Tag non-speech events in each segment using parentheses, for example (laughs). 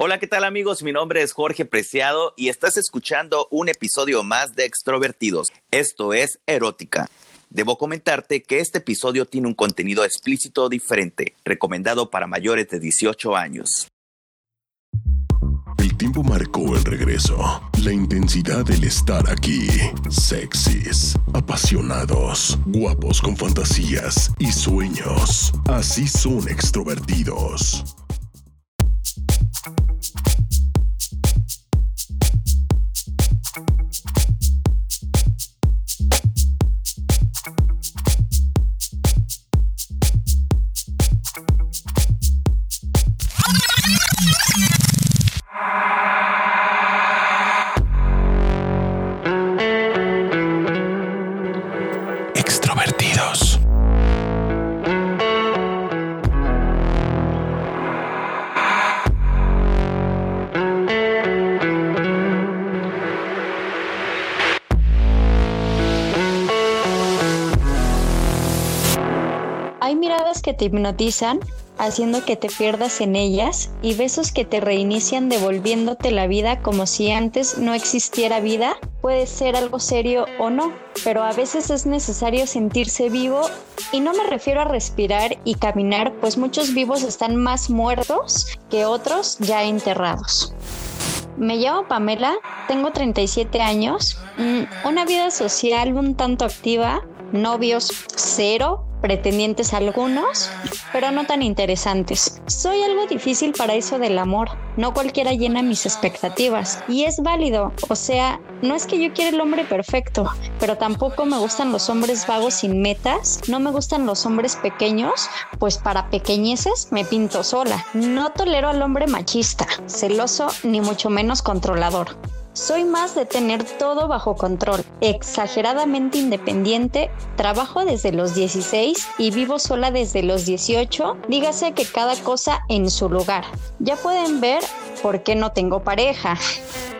Hola, ¿qué tal amigos? Mi nombre es Jorge Preciado y estás escuchando un episodio más de Extrovertidos. Esto es Erótica. Debo comentarte que este episodio tiene un contenido explícito diferente, recomendado para mayores de 18 años. El tiempo marcó el regreso, la intensidad del estar aquí. Sexys, apasionados, guapos con fantasías y sueños. Así son extrovertidos. Thank you. Que te hipnotizan, haciendo que te pierdas en ellas, y besos que te reinician devolviéndote la vida como si antes no existiera vida. Puede ser algo serio o no, pero a veces es necesario sentirse vivo y no me refiero a respirar y caminar, pues muchos vivos están más muertos que otros ya enterrados. Me llamo Pamela, tengo 37 años, mm, una vida social un tanto activa, novios cero, pretendientes algunos, pero no tan interesantes. Soy algo difícil para eso del amor. No cualquiera llena mis expectativas y es válido. O sea, no es que yo quiera el hombre perfecto, pero tampoco me gustan los hombres vagos sin metas. No me gustan los hombres pequeños, pues para pequeñeces me pinto sola. No tolero al hombre machista, celoso ni mucho menos controlador. Soy más de tener todo bajo control, exageradamente independiente, trabajo desde los 16 y vivo sola desde los 18, dígase que cada cosa en su lugar. Ya pueden ver por qué no tengo pareja.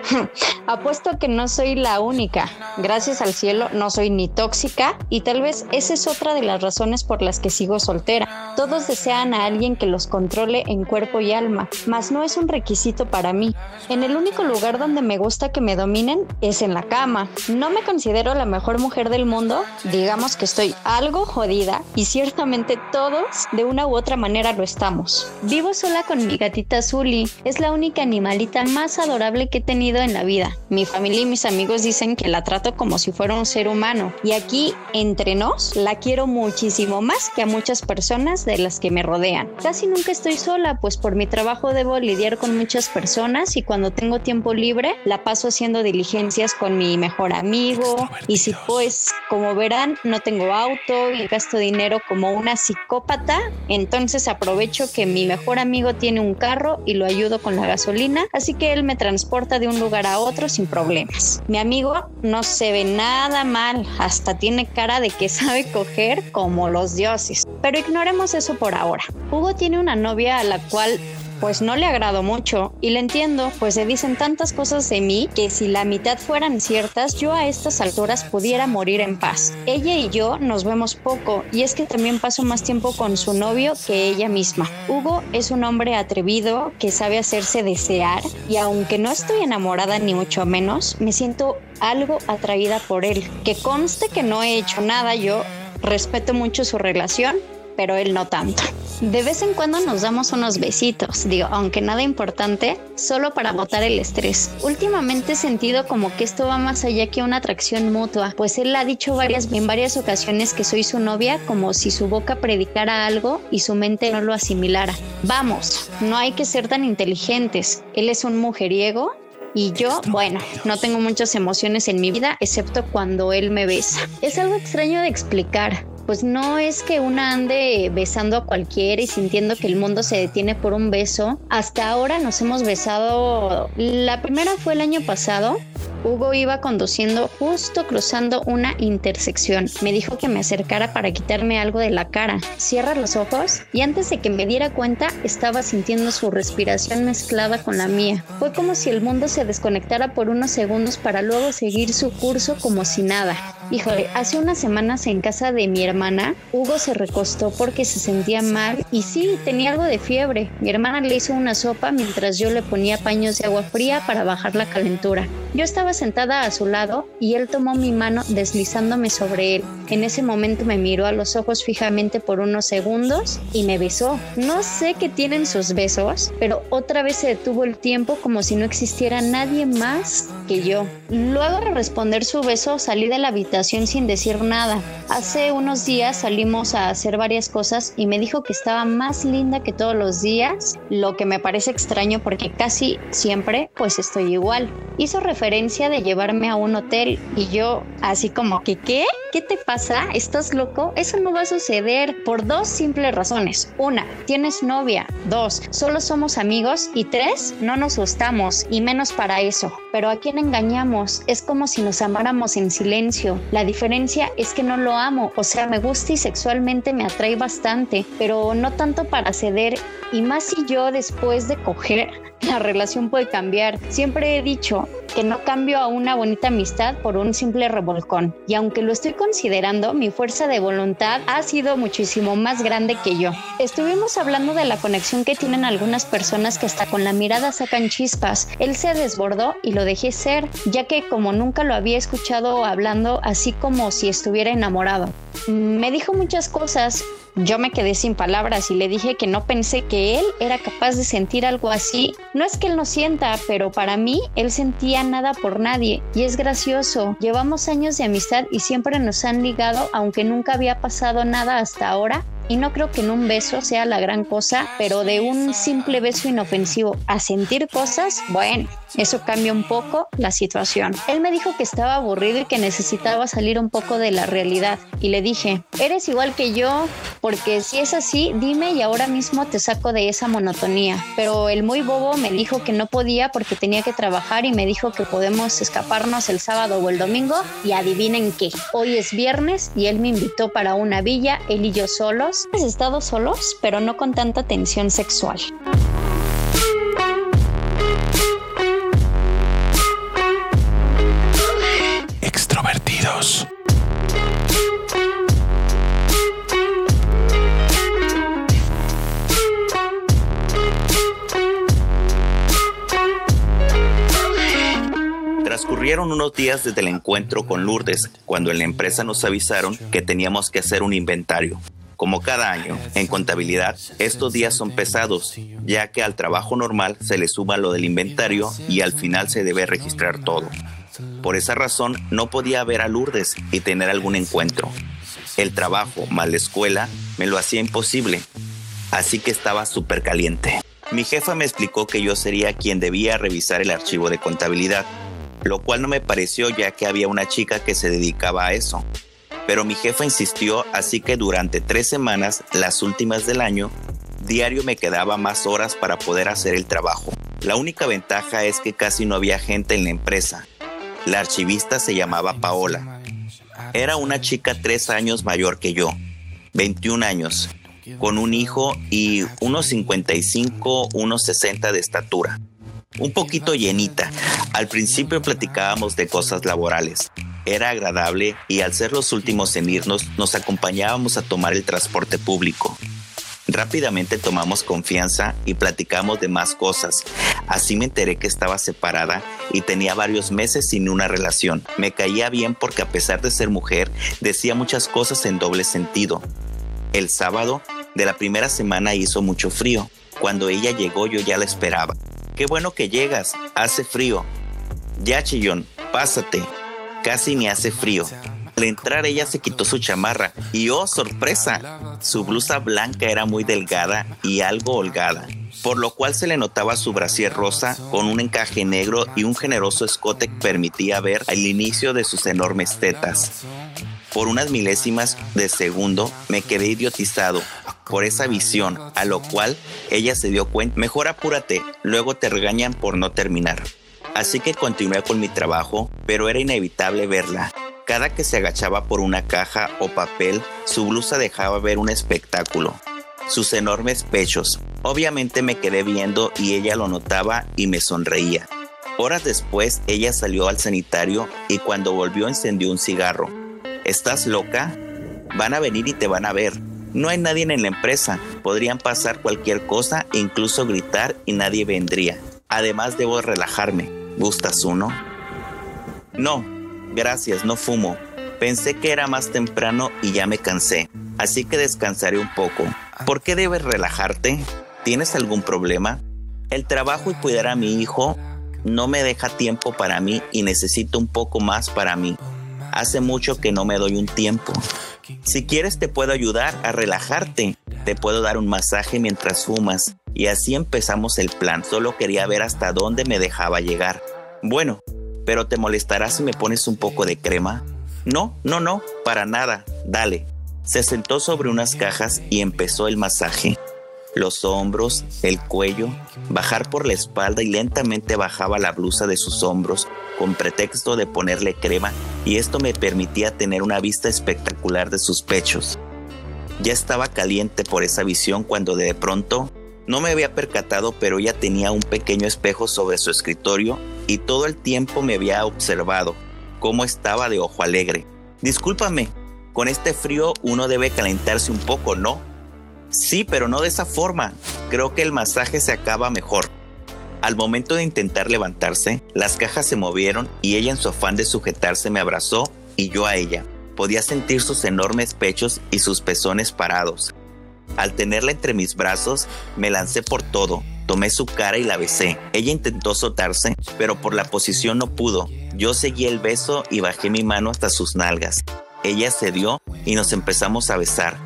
(laughs) Apuesto que no soy la única. Gracias al cielo no soy ni tóxica y tal vez esa es otra de las razones por las que sigo soltera. Todos desean a alguien que los controle en cuerpo y alma, mas no es un requisito para mí. En el único lugar donde me gusta que me dominen es en la cama. No me considero la mejor mujer del mundo, digamos que estoy algo jodida y ciertamente todos de una u otra manera lo estamos. Vivo sola con mi gatita Zully, es la única animalita más adorable que he tenido en la vida. Mi familia y mis amigos dicen que la trato como si fuera un ser humano y aquí entre nos la quiero muchísimo más que a muchas personas de las que me rodean. Casi nunca estoy sola, pues por mi trabajo debo lidiar con muchas personas y cuando tengo tiempo libre la paso haciendo diligencias con mi mejor amigo y si pues como verán no tengo auto y gasto dinero como una psicópata, entonces aprovecho que mi mejor amigo tiene un carro y lo ayudo con la gasolina, así que él me transporta de un lugar a otro sin problemas. Mi amigo no se ve nada mal, hasta tiene cara de que sabe coger como los dioses. Pero ignoremos eso por ahora. Hugo tiene una novia a la cual pues no le agrado mucho y le entiendo, pues se dicen tantas cosas de mí que si la mitad fueran ciertas, yo a estas alturas pudiera morir en paz. Ella y yo nos vemos poco y es que también paso más tiempo con su novio que ella misma. Hugo es un hombre atrevido que sabe hacerse desear y aunque no estoy enamorada ni mucho menos, me siento algo atraída por él. Que conste que no he hecho nada yo, respeto mucho su relación, pero él no tanto. De vez en cuando nos damos unos besitos, digo, aunque nada importante, solo para botar el estrés. Últimamente he sentido como que esto va más allá que una atracción mutua, pues él ha dicho varias, en varias ocasiones que soy su novia como si su boca predicara algo y su mente no lo asimilara. Vamos, no hay que ser tan inteligentes. Él es un mujeriego y yo, bueno, no tengo muchas emociones en mi vida, excepto cuando él me besa. Es algo extraño de explicar, pues no es que una ande besando a cualquiera y sintiendo que el mundo se detiene por un beso. Hasta ahora nos hemos besado, la primera fue el año pasado Hugo iba conduciendo justo cruzando una intersección. Me dijo que me acercara para quitarme algo de la cara. Cierra los ojos y antes de que me diera cuenta estaba sintiendo su respiración mezclada con la mía. Fue como si el mundo se desconectara por unos segundos para luego seguir su curso como si nada. Híjole, hace unas semanas en casa de mi hermana, Hugo se recostó porque se sentía mal y sí, tenía algo de fiebre. Mi hermana le hizo una sopa mientras yo le ponía paños de agua fría para bajar la calentura. Yo estaba sentada a su lado y él tomó mi mano deslizándome sobre él. En ese momento me miró a los ojos fijamente por unos segundos y me besó. No sé qué tienen sus besos, pero otra vez se detuvo el tiempo como si no existiera nadie más que yo. Luego de responder su beso salí de la habitación sin decir nada. Hace unos días salimos a hacer varias cosas y me dijo que estaba más linda que todos los días, lo que me parece extraño porque casi siempre pues estoy igual. Hizo referencia de llevarme a un hotel y yo así como que ¿qué? ¿Qué te pasa? ¿Estás loco? Eso no va a suceder por dos simples razones. Una, tienes novia. Dos, solo somos amigos. Y tres, no nos gustamos y menos para eso. Pero ¿a quién engañamos? Es como si nos amáramos en silencio. La diferencia es que no lo amo. O sea, me gusta y sexualmente me atrae bastante, pero no tanto para ceder. Y más si yo después de coger la relación puede cambiar. Siempre he dicho que no cambio a una bonita amistad por un simple revolcón. Y aunque lo estoy considerando, mi fuerza de voluntad ha sido muchísimo más grande que yo. Estuvimos hablando de la conexión que tienen algunas personas que hasta con la mirada sacan chispas. Él se desbordó y lo dejé ser, ya que como nunca lo había escuchado hablando así como si estuviera enamorado. Me dijo muchas cosas, yo me quedé sin palabras y le dije que no pensé que él era capaz de sentir algo así. No es que él no sienta, pero para mí él sentía nada por nadie y es gracioso. Llevamos años de amistad y siempre nos han ligado, aunque nunca había pasado nada hasta ahora y no creo que en un beso sea la gran cosa, pero de un simple beso inofensivo a sentir cosas, bueno, eso cambia un poco la situación. Él me dijo que estaba aburrido y que necesitaba salir un poco de la realidad y le dije, eres igual que yo, porque si es así, dime y ahora mismo te saco de esa monotonía. Pero el muy bobo me dijo que no podía porque tenía que trabajar y me dijo que podemos escaparnos el sábado o el domingo y adivinen qué, hoy es viernes y él me invitó para una villa, él y yo solos Hemos estado solos, pero no con tanta tensión sexual. Extrovertidos. Transcurrieron unos días desde el encuentro con Lourdes, cuando en la empresa nos avisaron que teníamos que hacer un inventario. Como cada año, en contabilidad, estos días son pesados, ya que al trabajo normal se le suma lo del inventario y al final se debe registrar todo. Por esa razón, no podía ver a Lourdes y tener algún encuentro. El trabajo, más la escuela, me lo hacía imposible, así que estaba súper caliente. Mi jefa me explicó que yo sería quien debía revisar el archivo de contabilidad, lo cual no me pareció ya que había una chica que se dedicaba a eso pero mi jefa insistió, así que durante tres semanas, las últimas del año, diario me quedaba más horas para poder hacer el trabajo. La única ventaja es que casi no había gente en la empresa. La archivista se llamaba Paola. Era una chica tres años mayor que yo, 21 años, con un hijo y unos 55, unos 60 de estatura. Un poquito llenita. Al principio platicábamos de cosas laborales, era agradable y al ser los últimos en irnos nos acompañábamos a tomar el transporte público. Rápidamente tomamos confianza y platicamos de más cosas. Así me enteré que estaba separada y tenía varios meses sin una relación. Me caía bien porque a pesar de ser mujer, decía muchas cosas en doble sentido. El sábado de la primera semana hizo mucho frío. Cuando ella llegó yo ya la esperaba. Qué bueno que llegas, hace frío. Ya, chillón, pásate, Casi ni hace frío. Al entrar ella se quitó su chamarra y oh sorpresa, su blusa blanca era muy delgada y algo holgada, por lo cual se le notaba su brasier rosa con un encaje negro y un generoso escote que permitía ver el inicio de sus enormes tetas. Por unas milésimas de segundo me quedé idiotizado por esa visión, a lo cual ella se dio cuenta, mejor apúrate, luego te regañan por no terminar. Así que continué con mi trabajo, pero era inevitable verla. Cada que se agachaba por una caja o papel, su blusa dejaba ver un espectáculo. Sus enormes pechos. Obviamente me quedé viendo y ella lo notaba y me sonreía. Horas después, ella salió al sanitario y cuando volvió encendió un cigarro. ¿Estás loca? Van a venir y te van a ver. No hay nadie en la empresa. Podrían pasar cualquier cosa, incluso gritar y nadie vendría. Además debo relajarme. ¿Gustas uno? No, gracias, no fumo. Pensé que era más temprano y ya me cansé, así que descansaré un poco. ¿Por qué debes relajarte? ¿Tienes algún problema? El trabajo y cuidar a mi hijo no me deja tiempo para mí y necesito un poco más para mí. Hace mucho que no me doy un tiempo. Si quieres te puedo ayudar a relajarte. Te puedo dar un masaje mientras fumas. Y así empezamos el plan. Solo quería ver hasta dónde me dejaba llegar. Bueno, pero ¿te molestará si me pones un poco de crema? No, no, no, para nada. Dale. Se sentó sobre unas cajas y empezó el masaje los hombros, el cuello, bajar por la espalda y lentamente bajaba la blusa de sus hombros con pretexto de ponerle crema y esto me permitía tener una vista espectacular de sus pechos. Ya estaba caliente por esa visión cuando de pronto no me había percatado pero ella tenía un pequeño espejo sobre su escritorio y todo el tiempo me había observado cómo estaba de ojo alegre. Discúlpame, con este frío uno debe calentarse un poco, ¿no? Sí, pero no de esa forma. Creo que el masaje se acaba mejor. Al momento de intentar levantarse, las cajas se movieron y ella en su afán de sujetarse me abrazó y yo a ella. Podía sentir sus enormes pechos y sus pezones parados. Al tenerla entre mis brazos, me lancé por todo, tomé su cara y la besé. Ella intentó soltarse, pero por la posición no pudo. Yo seguí el beso y bajé mi mano hasta sus nalgas. Ella cedió y nos empezamos a besar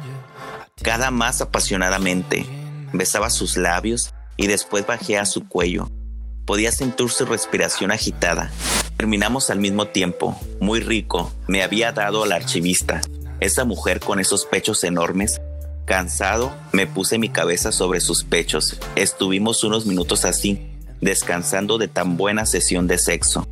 cada más apasionadamente. Besaba sus labios y después bajé a su cuello. Podía sentir su respiración agitada. Terminamos al mismo tiempo. Muy rico. Me había dado al archivista. Esa mujer con esos pechos enormes. Cansado, me puse mi cabeza sobre sus pechos. Estuvimos unos minutos así, descansando de tan buena sesión de sexo.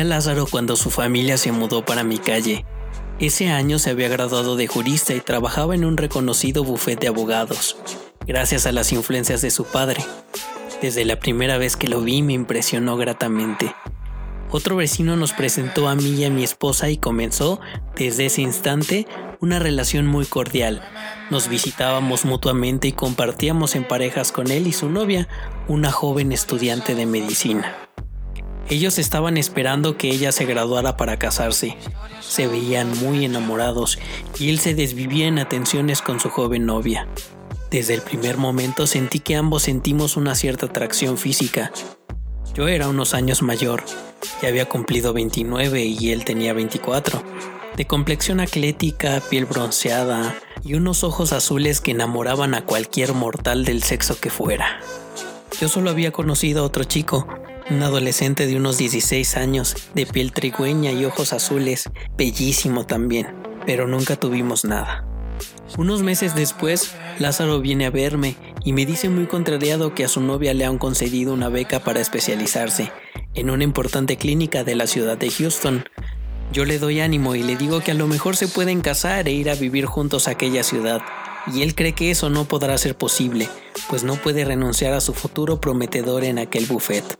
Lázaro cuando su familia se mudó para mi calle. Ese año se había graduado de jurista y trabajaba en un reconocido bufete de abogados, gracias a las influencias de su padre. Desde la primera vez que lo vi me impresionó gratamente. Otro vecino nos presentó a mí y a mi esposa y comenzó, desde ese instante, una relación muy cordial. Nos visitábamos mutuamente y compartíamos en parejas con él y su novia, una joven estudiante de medicina. Ellos estaban esperando que ella se graduara para casarse. Se veían muy enamorados y él se desvivía en atenciones con su joven novia. Desde el primer momento sentí que ambos sentimos una cierta atracción física. Yo era unos años mayor, ya había cumplido 29 y él tenía 24. De complexión atlética, piel bronceada y unos ojos azules que enamoraban a cualquier mortal del sexo que fuera. Yo solo había conocido a otro chico, un adolescente de unos 16 años, de piel trigüeña y ojos azules, bellísimo también, pero nunca tuvimos nada. Unos meses después, Lázaro viene a verme y me dice muy contrariado que a su novia le han concedido una beca para especializarse en una importante clínica de la ciudad de Houston. Yo le doy ánimo y le digo que a lo mejor se pueden casar e ir a vivir juntos a aquella ciudad, y él cree que eso no podrá ser posible, pues no puede renunciar a su futuro prometedor en aquel buffet.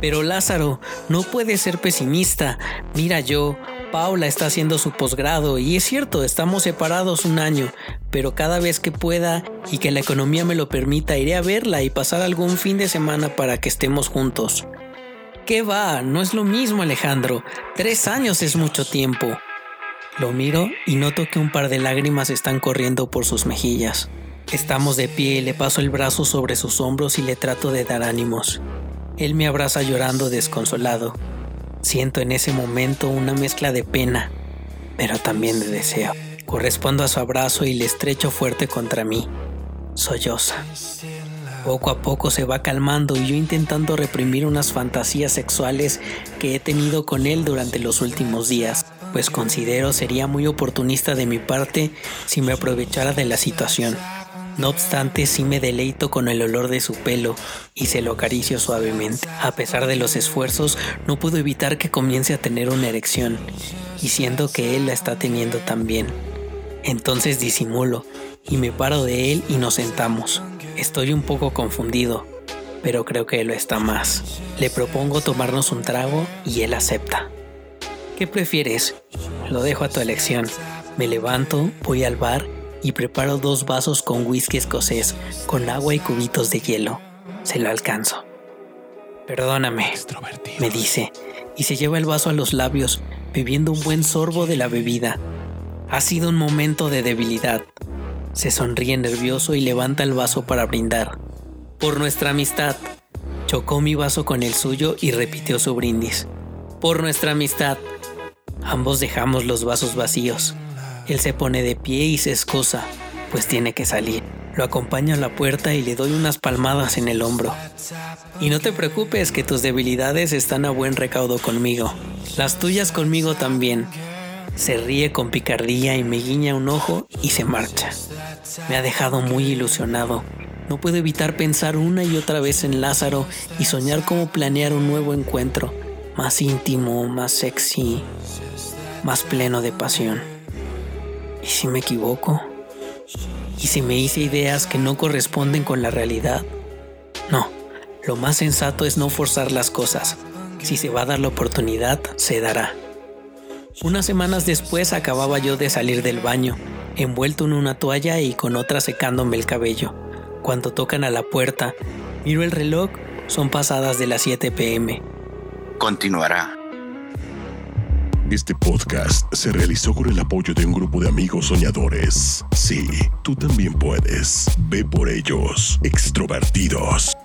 Pero Lázaro, no puede ser pesimista. Mira yo, Paula está haciendo su posgrado y es cierto, estamos separados un año, pero cada vez que pueda y que la economía me lo permita, iré a verla y pasar algún fin de semana para que estemos juntos. ¿Qué va? No es lo mismo Alejandro. Tres años es mucho tiempo. Lo miro y noto que un par de lágrimas están corriendo por sus mejillas. Estamos de pie y le paso el brazo sobre sus hombros y le trato de dar ánimos. Él me abraza llorando desconsolado. Siento en ese momento una mezcla de pena, pero también de deseo. Correspondo a su abrazo y le estrecho fuerte contra mí. Solloza. Poco a poco se va calmando y yo intentando reprimir unas fantasías sexuales que he tenido con él durante los últimos días, pues considero sería muy oportunista de mi parte si me aprovechara de la situación. No obstante, sí me deleito con el olor de su pelo y se lo acaricio suavemente. A pesar de los esfuerzos, no puedo evitar que comience a tener una erección, y siento que él la está teniendo también. Entonces disimulo y me paro de él y nos sentamos. Estoy un poco confundido, pero creo que él lo está más. Le propongo tomarnos un trago y él acepta. ¿Qué prefieres? Lo dejo a tu elección. Me levanto, voy al bar y preparo dos vasos con whisky escocés, con agua y cubitos de hielo. Se lo alcanzo. Perdóname, me dice, y se lleva el vaso a los labios, bebiendo un buen sorbo de la bebida. Ha sido un momento de debilidad, se sonríe nervioso y levanta el vaso para brindar. Por nuestra amistad. Chocó mi vaso con el suyo y repitió su brindis. Por nuestra amistad. Ambos dejamos los vasos vacíos. Él se pone de pie y se excusa, pues tiene que salir. Lo acompaño a la puerta y le doy unas palmadas en el hombro. Y no te preocupes que tus debilidades están a buen recaudo conmigo. Las tuyas conmigo también. Se ríe con picardía y me guiña un ojo y se marcha. Me ha dejado muy ilusionado. No puedo evitar pensar una y otra vez en Lázaro y soñar cómo planear un nuevo encuentro, más íntimo, más sexy, más pleno de pasión. ¿Y si me equivoco? ¿Y si me hice ideas que no corresponden con la realidad? No, lo más sensato es no forzar las cosas. Si se va a dar la oportunidad, se dará. Unas semanas después acababa yo de salir del baño, envuelto en una toalla y con otra secándome el cabello. Cuando tocan a la puerta, miro el reloj, son pasadas de las 7 pm. Continuará. Este podcast se realizó con el apoyo de un grupo de amigos soñadores. Sí, tú también puedes. Ve por ellos, extrovertidos.